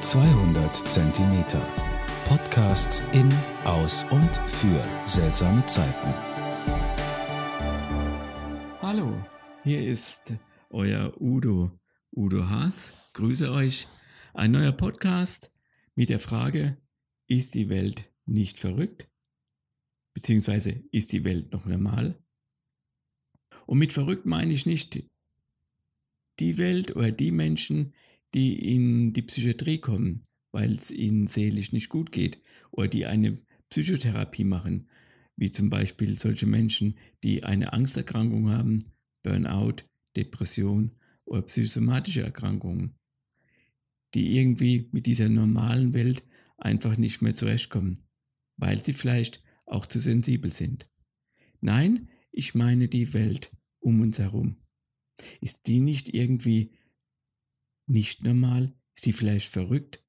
200 Zentimeter. Podcasts in, aus und für seltsame Zeiten. Hallo, hier ist euer Udo, Udo Haas. Grüße euch. Ein neuer Podcast mit der Frage, ist die Welt nicht verrückt? Beziehungsweise ist die Welt noch normal? Und mit verrückt meine ich nicht die Welt oder die Menschen, die in die Psychiatrie kommen, weil es ihnen seelisch nicht gut geht oder die eine Psychotherapie machen, wie zum Beispiel solche Menschen, die eine Angsterkrankung haben, Burnout, Depression oder psychosomatische Erkrankungen, die irgendwie mit dieser normalen Welt einfach nicht mehr zurechtkommen, weil sie vielleicht auch zu sensibel sind. Nein, ich meine die Welt um uns herum. Ist die nicht irgendwie nicht normal? Ist die vielleicht verrückt?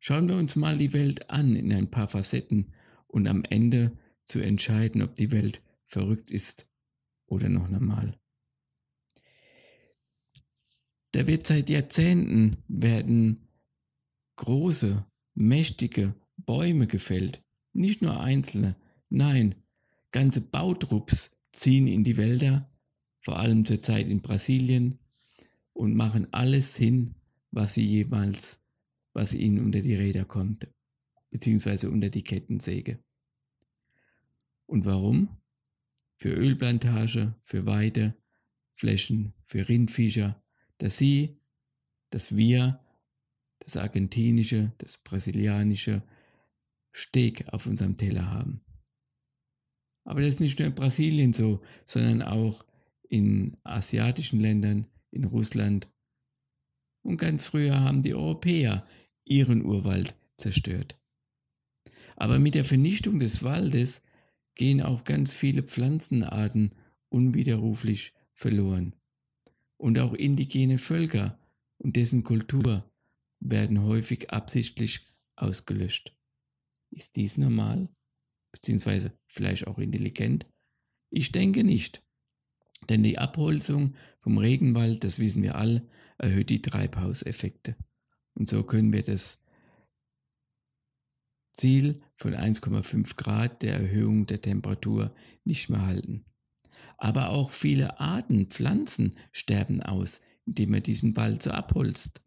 Schauen wir uns mal die Welt an in ein paar Facetten und am Ende zu entscheiden, ob die Welt verrückt ist oder noch normal. Da wird seit Jahrzehnten werden große, mächtige Bäume gefällt. Nicht nur einzelne, nein, ganze Bautrupps ziehen in die Wälder, vor allem zurzeit in Brasilien, und machen alles hin, was sie jemals, was ihnen unter die Räder kommt, beziehungsweise unter die Kettensäge. Und warum? Für Ölplantage, für Weideflächen, für Rindviecher, dass sie, dass wir das argentinische, das brasilianische Steak auf unserem Teller haben. Aber das ist nicht nur in Brasilien so, sondern auch in asiatischen Ländern, in Russland. Und ganz früher haben die Europäer ihren Urwald zerstört. Aber mit der Vernichtung des Waldes gehen auch ganz viele Pflanzenarten unwiderruflich verloren. Und auch indigene Völker und dessen Kultur werden häufig absichtlich ausgelöscht. Ist dies normal? Beziehungsweise vielleicht auch intelligent? Ich denke nicht. Denn die Abholzung vom Regenwald, das wissen wir alle, erhöht die Treibhauseffekte. Und so können wir das Ziel von 1,5 Grad der Erhöhung der Temperatur nicht mehr halten. Aber auch viele Arten, Pflanzen sterben aus, indem man diesen Wald so abholzt.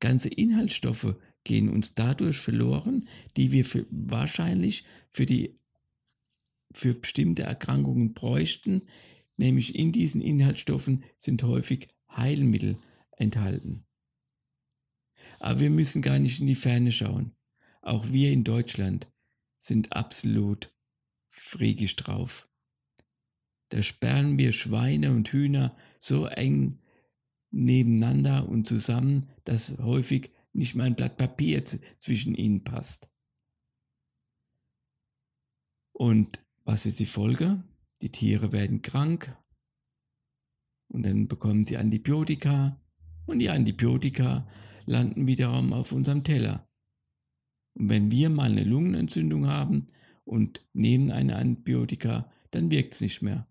Ganze Inhaltsstoffe gehen uns dadurch verloren, die wir für, wahrscheinlich für, die, für bestimmte Erkrankungen bräuchten, nämlich in diesen Inhaltsstoffen sind häufig Heilmittel enthalten. Aber wir müssen gar nicht in die Ferne schauen. Auch wir in Deutschland sind absolut friegisch drauf. Da sperren wir Schweine und Hühner so eng nebeneinander und zusammen, dass häufig nicht mal ein Blatt Papier zwischen ihnen passt. Und was ist die Folge? Die Tiere werden krank und dann bekommen sie Antibiotika und die Antibiotika landen wiederum auf unserem Teller. Und wenn wir mal eine Lungenentzündung haben und nehmen eine Antibiotika, dann wirkt es nicht mehr.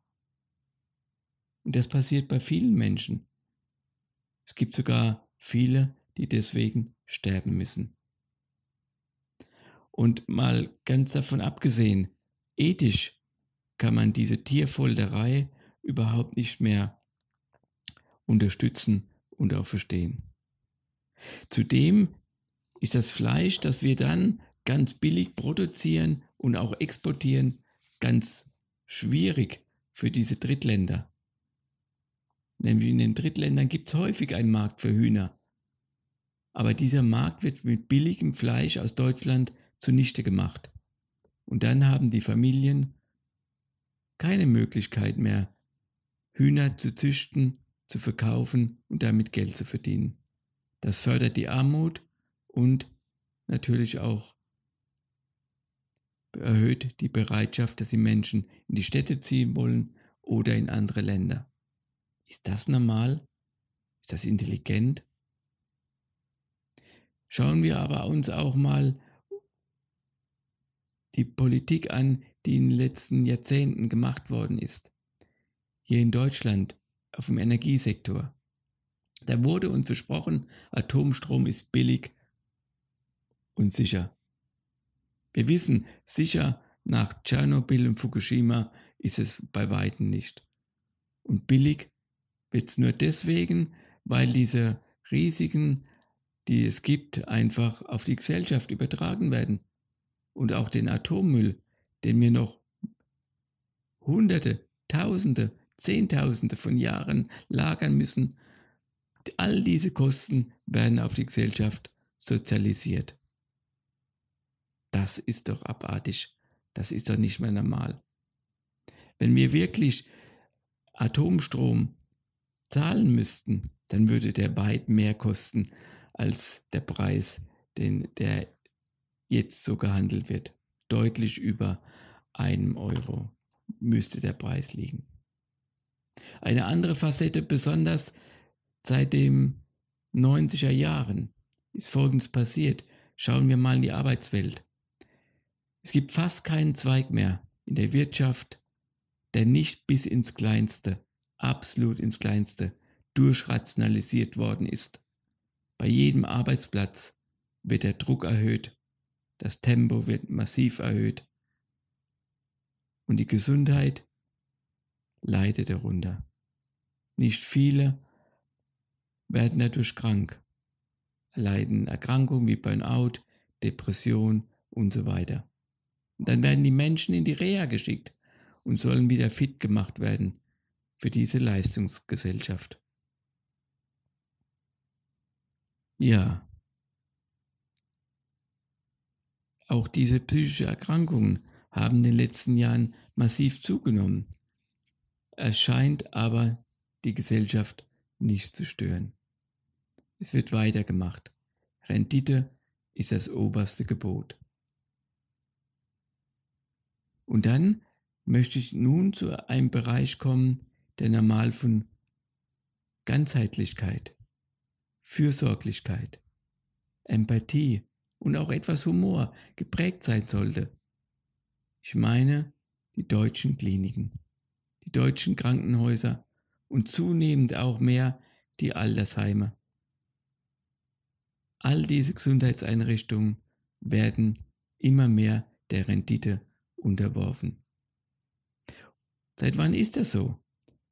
Und das passiert bei vielen Menschen. Es gibt sogar viele, die deswegen sterben müssen. Und mal ganz davon abgesehen, ethisch kann man diese Tierfolterei überhaupt nicht mehr unterstützen und auch verstehen. Zudem ist das Fleisch, das wir dann ganz billig produzieren und auch exportieren, ganz schwierig für diese Drittländer. Nämlich in den Drittländern gibt es häufig einen Markt für Hühner. Aber dieser Markt wird mit billigem Fleisch aus Deutschland zunichte gemacht. Und dann haben die Familien keine Möglichkeit mehr, Hühner zu züchten, zu verkaufen und damit Geld zu verdienen. Das fördert die Armut und natürlich auch erhöht die Bereitschaft, dass die Menschen in die Städte ziehen wollen oder in andere Länder. Ist das normal? Ist das intelligent? Schauen wir aber uns auch mal die Politik an, die in den letzten Jahrzehnten gemacht worden ist. Hier in Deutschland auf dem Energiesektor. Da wurde uns versprochen, Atomstrom ist billig und sicher. Wir wissen sicher, nach Tschernobyl und Fukushima ist es bei weitem nicht. Und billig wird es nur deswegen, weil diese Risiken, die es gibt, einfach auf die Gesellschaft übertragen werden. Und auch den Atommüll, den wir noch Hunderte, Tausende, Zehntausende von Jahren lagern müssen, all diese Kosten werden auf die Gesellschaft sozialisiert. Das ist doch abartig. Das ist doch nicht mehr normal. Wenn wir wirklich Atomstrom zahlen müssten, dann würde der weit mehr kosten als der Preis, den, der jetzt so gehandelt wird. Deutlich über einem Euro müsste der Preis liegen. Eine andere Facette, besonders seit den 90er Jahren, ist Folgendes passiert. Schauen wir mal in die Arbeitswelt. Es gibt fast keinen Zweig mehr in der Wirtschaft, der nicht bis ins Kleinste, absolut ins Kleinste, durchrationalisiert worden ist. Bei jedem Arbeitsplatz wird der Druck erhöht, das Tempo wird massiv erhöht und die Gesundheit leidet darunter. Nicht viele werden dadurch krank, leiden Erkrankungen wie Burnout, Depression und so weiter. Dann werden die Menschen in die Reha geschickt und sollen wieder fit gemacht werden für diese Leistungsgesellschaft. Ja, auch diese psychische Erkrankungen haben in den letzten Jahren massiv zugenommen. Es scheint aber die Gesellschaft nicht zu stören. Es wird weitergemacht. Rendite ist das oberste Gebot. Und dann möchte ich nun zu einem Bereich kommen, der normal von Ganzheitlichkeit, Fürsorglichkeit, Empathie und auch etwas Humor geprägt sein sollte. Ich meine die deutschen Kliniken, die deutschen Krankenhäuser und zunehmend auch mehr die Altersheime. All diese Gesundheitseinrichtungen werden immer mehr der Rendite unterworfen. Seit wann ist das so?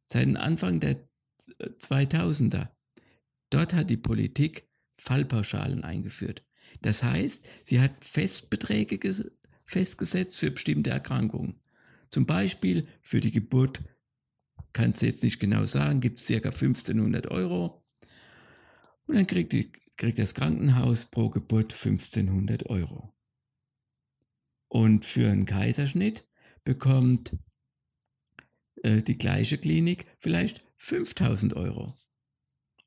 Seit dem Anfang der 2000er. Dort hat die Politik Fallpauschalen eingeführt. Das heißt, sie hat Festbeträge festgesetzt für bestimmte Erkrankungen. Zum Beispiel für die Geburt, kannst du jetzt nicht genau sagen, gibt es ca. 1500 Euro. Und dann kriegt, die, kriegt das Krankenhaus pro Geburt 1500 Euro. Und für einen Kaiserschnitt bekommt äh, die gleiche Klinik vielleicht 5000 Euro.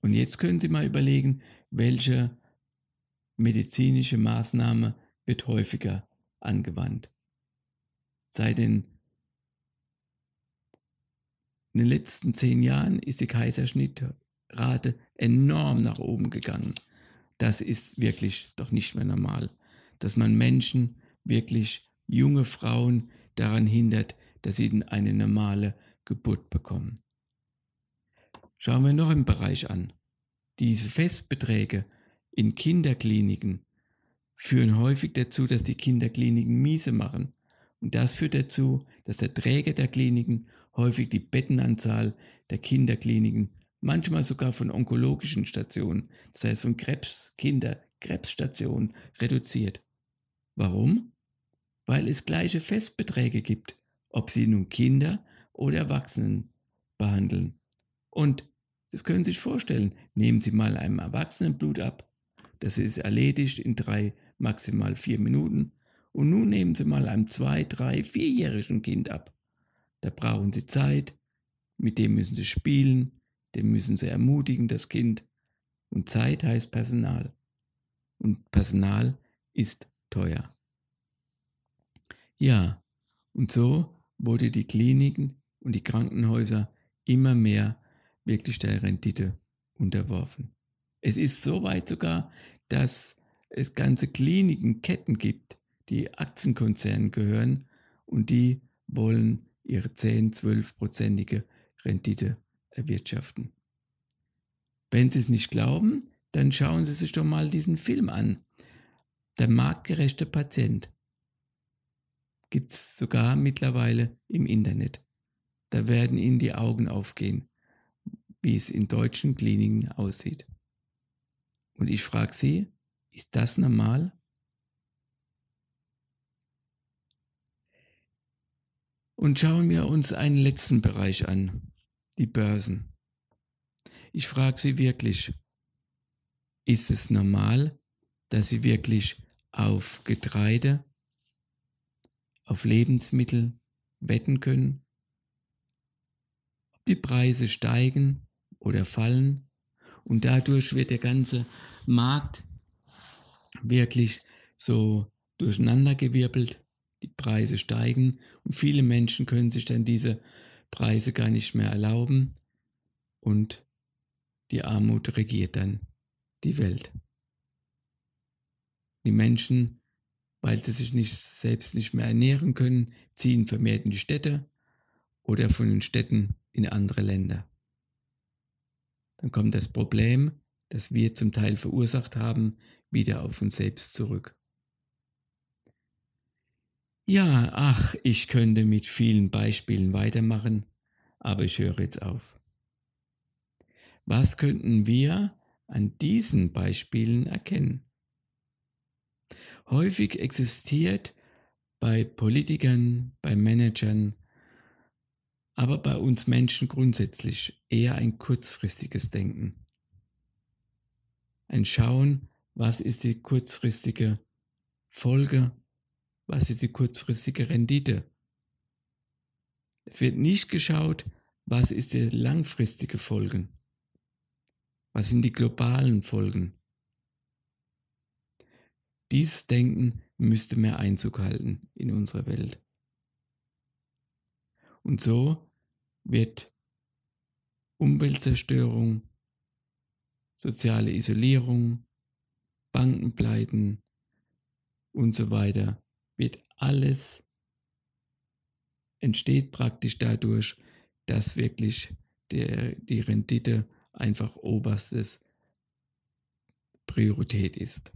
Und jetzt können Sie mal überlegen, welche medizinische Maßnahme wird häufiger angewandt. Seit den, in den letzten zehn Jahren ist die Kaiserschnittrate enorm nach oben gegangen. Das ist wirklich doch nicht mehr normal, dass man Menschen, wirklich junge Frauen daran hindert, dass sie eine normale Geburt bekommen. Schauen wir noch einen Bereich an. Diese Festbeträge in Kinderkliniken führen häufig dazu, dass die Kinderkliniken miese machen. Und das führt dazu, dass der Träger der Kliniken häufig die Bettenanzahl der Kinderkliniken, manchmal sogar von onkologischen Stationen, das heißt von Krebs, Kinder, Krebsstationen, reduziert. Warum? Weil es gleiche Festbeträge gibt, ob sie nun Kinder oder Erwachsenen behandeln. Und das können Sie sich vorstellen, nehmen Sie mal einem Erwachsenen Blut ab, das ist erledigt in drei, maximal vier Minuten, und nun nehmen Sie mal einem zwei, drei, vierjährigen Kind ab. Da brauchen Sie Zeit, mit dem müssen Sie spielen, dem müssen Sie ermutigen, das Kind. Und Zeit heißt Personal. Und Personal ist teuer. Ja, und so wurde die Kliniken und die Krankenhäuser immer mehr wirklich der Rendite unterworfen. Es ist so weit sogar, dass es ganze Klinikenketten gibt, die Aktienkonzernen gehören und die wollen ihre 10, 12-prozentige Rendite erwirtschaften. Wenn Sie es nicht glauben, dann schauen Sie sich doch mal diesen Film an. Der marktgerechte Patient. Gibt es sogar mittlerweile im Internet. Da werden Ihnen die Augen aufgehen, wie es in deutschen Kliniken aussieht. Und ich frage Sie, ist das normal? Und schauen wir uns einen letzten Bereich an, die Börsen. Ich frage Sie wirklich, ist es normal, dass Sie wirklich auf Getreide, auf Lebensmittel wetten können? Ob die Preise steigen oder fallen? Und dadurch wird der ganze Markt wirklich so durcheinandergewirbelt. Die Preise steigen und viele Menschen können sich dann diese Preise gar nicht mehr erlauben und die Armut regiert dann die Welt. Die Menschen, weil sie sich nicht, selbst nicht mehr ernähren können, ziehen vermehrt in die Städte oder von den Städten in andere Länder. Dann kommt das Problem, das wir zum Teil verursacht haben, wieder auf uns selbst zurück. Ja, ach, ich könnte mit vielen Beispielen weitermachen, aber ich höre jetzt auf. Was könnten wir an diesen Beispielen erkennen? Häufig existiert bei Politikern, bei Managern, aber bei uns Menschen grundsätzlich eher ein kurzfristiges Denken. Ein Schauen, was ist die kurzfristige Folge was ist die kurzfristige Rendite. Es wird nicht geschaut, was ist die langfristige Folgen. Was sind die globalen Folgen? Dieses Denken müsste mehr Einzug halten in unsere Welt. Und so wird Umweltzerstörung, soziale Isolierung, Bankenpleiten und so weiter wird alles entsteht praktisch dadurch, dass wirklich der, die Rendite einfach oberstes Priorität ist.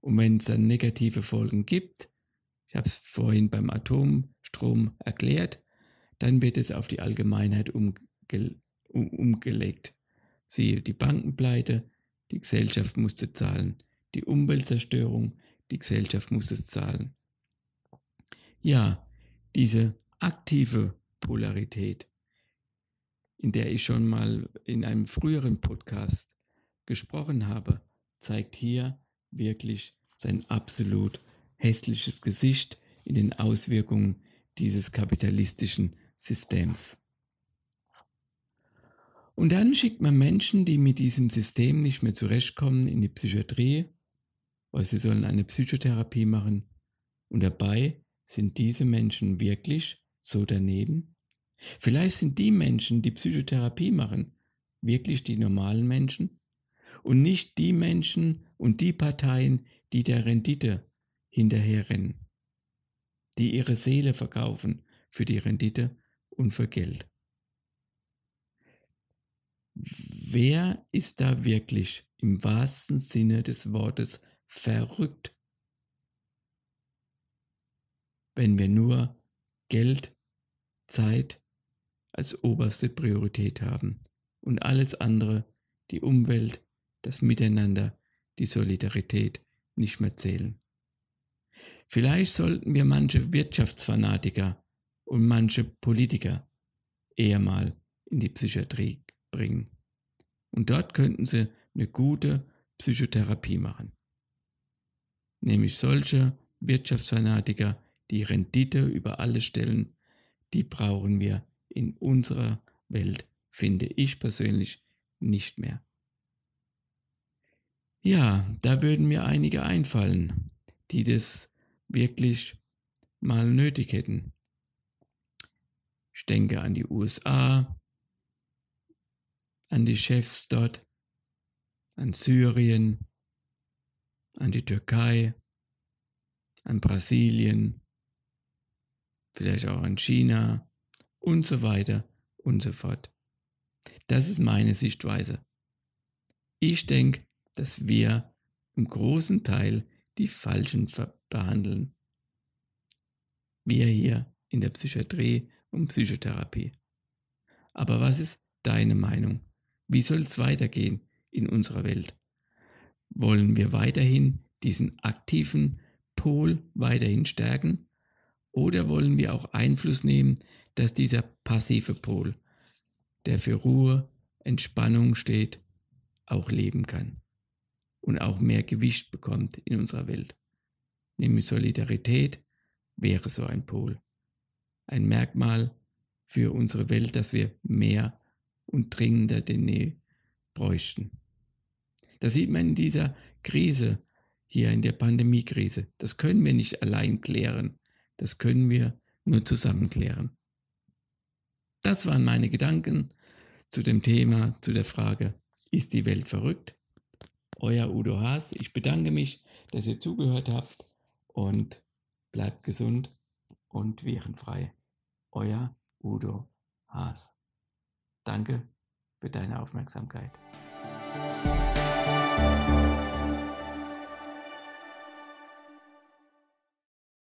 Und wenn es dann negative Folgen gibt, ich habe es vorhin beim Atomstrom erklärt, dann wird es auf die Allgemeinheit umge um, umgelegt. Siehe die Bankenpleite, die Gesellschaft musste zahlen, die Umweltzerstörung, die Gesellschaft muss es zahlen. Ja, diese aktive Polarität, in der ich schon mal in einem früheren Podcast gesprochen habe, zeigt hier wirklich sein absolut hässliches Gesicht in den Auswirkungen dieses kapitalistischen Systems. Und dann schickt man Menschen, die mit diesem System nicht mehr zurechtkommen, in die Psychiatrie weil sie sollen eine Psychotherapie machen. Und dabei sind diese Menschen wirklich so daneben? Vielleicht sind die Menschen, die Psychotherapie machen, wirklich die normalen Menschen und nicht die Menschen und die Parteien, die der Rendite hinterherrennen, die ihre Seele verkaufen für die Rendite und für Geld. Wer ist da wirklich im wahrsten Sinne des Wortes verrückt, wenn wir nur Geld, Zeit als oberste Priorität haben und alles andere, die Umwelt, das Miteinander, die Solidarität nicht mehr zählen. Vielleicht sollten wir manche Wirtschaftsfanatiker und manche Politiker eher mal in die Psychiatrie bringen. Und dort könnten sie eine gute Psychotherapie machen nämlich solche Wirtschaftsfanatiker, die Rendite über alles stellen, die brauchen wir in unserer Welt, finde ich persönlich, nicht mehr. Ja, da würden mir einige einfallen, die das wirklich mal nötig hätten. Ich denke an die USA, an die Chefs dort, an Syrien, an die Türkei, an Brasilien, vielleicht auch an China und so weiter und so fort. Das ist meine Sichtweise. Ich denke, dass wir im großen Teil die Falschen behandeln. Wir hier in der Psychiatrie und Psychotherapie. Aber was ist deine Meinung? Wie soll es weitergehen in unserer Welt? Wollen wir weiterhin diesen aktiven Pol weiterhin stärken? Oder wollen wir auch Einfluss nehmen, dass dieser passive Pol, der für Ruhe, Entspannung steht, auch leben kann und auch mehr Gewicht bekommt in unserer Welt? Nämlich Solidarität wäre so ein Pol. Ein Merkmal für unsere Welt, dass wir mehr und dringender denn je bräuchten. Das sieht man in dieser Krise, hier in der Pandemiekrise. Das können wir nicht allein klären. Das können wir nur zusammen klären. Das waren meine Gedanken zu dem Thema, zu der Frage, ist die Welt verrückt? Euer Udo Haas, ich bedanke mich, dass ihr zugehört habt und bleibt gesund und virenfrei. Euer Udo Haas. Danke für deine Aufmerksamkeit.